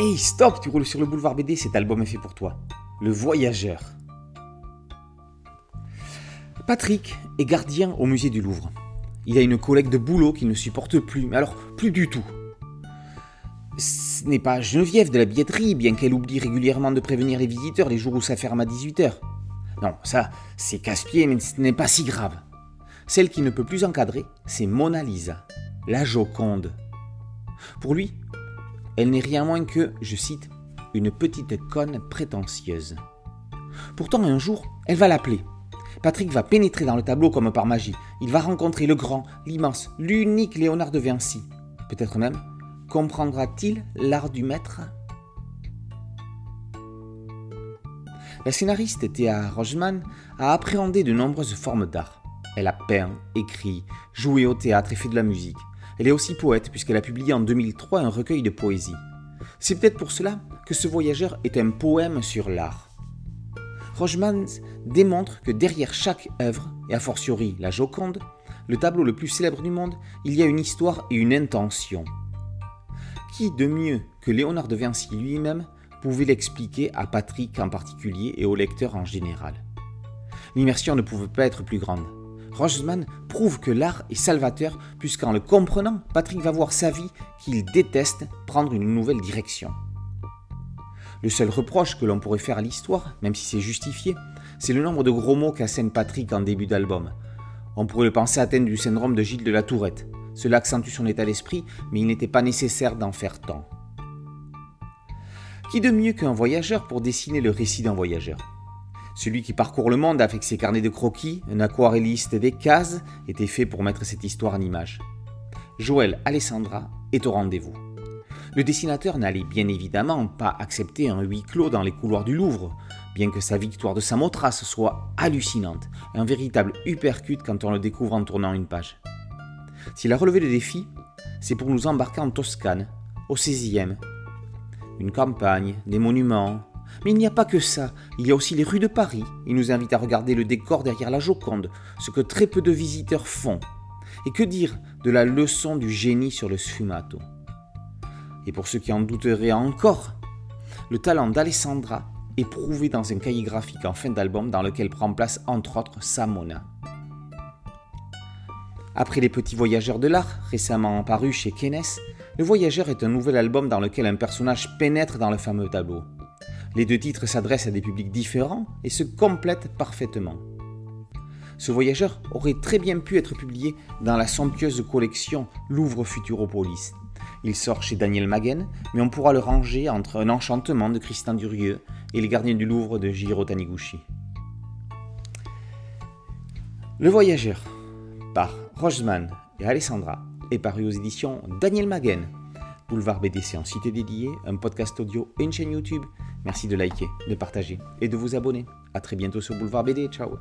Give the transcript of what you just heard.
Hey, stop, tu roules sur le boulevard BD, cet album est fait pour toi. Le Voyageur. Patrick est gardien au musée du Louvre. Il a une collègue de boulot qu'il ne supporte plus, mais alors plus du tout. Ce n'est pas Geneviève de la billetterie, bien qu'elle oublie régulièrement de prévenir les visiteurs les jours où ça ferme à 18h. Non, ça, c'est casse-pied, mais ce n'est pas si grave. Celle qui ne peut plus encadrer, c'est Mona Lisa, la Joconde. Pour lui, elle n'est rien moins que, je cite, une petite conne prétentieuse. Pourtant, un jour, elle va l'appeler. Patrick va pénétrer dans le tableau comme par magie. Il va rencontrer le grand, l'immense, l'unique Léonard de Vinci. Peut-être même comprendra-t-il l'art du maître? La scénariste Théa Rogeman a appréhendé de nombreuses formes d'art. Elle a peint, écrit, joué au théâtre et fait de la musique. Elle est aussi poète puisqu'elle a publié en 2003 un recueil de poésie. C'est peut-être pour cela que ce voyageur est un poème sur l'art. Rogeman démontre que derrière chaque œuvre, et a fortiori la Joconde, le tableau le plus célèbre du monde, il y a une histoire et une intention. Qui de mieux que Léonard de Vinci lui-même pouvait l'expliquer à Patrick en particulier et au lecteur en général? L'immersion ne pouvait pas être plus grande. Roseman prouve que l'art est salvateur puisqu'en le comprenant, Patrick va voir sa vie qu'il déteste prendre une nouvelle direction. Le seul reproche que l'on pourrait faire à l'histoire, même si c'est justifié, c'est le nombre de gros mots qu'assène Patrick en début d'album. On pourrait le penser atteindre du syndrome de Gilles de la Tourette. Cela accentue son état d'esprit, mais il n'était pas nécessaire d'en faire tant. Qui de mieux qu'un voyageur pour dessiner le récit d'un voyageur? Celui qui parcourt le monde avec ses carnets de croquis, un aquarelliste des cases, était fait pour mettre cette histoire en image. Joël Alessandra est au rendez-vous. Le dessinateur n'allait bien évidemment pas accepter un huis clos dans les couloirs du Louvre, bien que sa victoire de Samothrace soit hallucinante, un véritable uppercut quand on le découvre en tournant une page. S'il a relevé le défi, c'est pour nous embarquer en Toscane, au 16e. Une campagne, des monuments, mais il n'y a pas que ça, il y a aussi les rues de Paris. Il nous invite à regarder le décor derrière la Joconde, ce que très peu de visiteurs font. Et que dire de la leçon du génie sur le sfumato? Et pour ceux qui en douteraient encore, le talent d'Alessandra est prouvé dans un cahier graphique en fin d'album dans lequel prend place entre autres Samona. Après Les Petits Voyageurs de l'Art, récemment paru chez Keynes, Le Voyageur est un nouvel album dans lequel un personnage pénètre dans le fameux tableau. Les deux titres s'adressent à des publics différents et se complètent parfaitement. Ce voyageur aurait très bien pu être publié dans la somptueuse collection Louvre Futuropolis. Il sort chez Daniel Maguen, mais on pourra le ranger entre Un enchantement de Christian Durieux et Les gardiens du Louvre de Jiro Taniguchi. Le voyageur, par Roseman et Alessandra, est paru aux éditions Daniel Maguen. Boulevard BDC en cité dédiée, un podcast audio et une chaîne YouTube. Merci de liker, de partager et de vous abonner. A très bientôt sur Boulevard BD. Ciao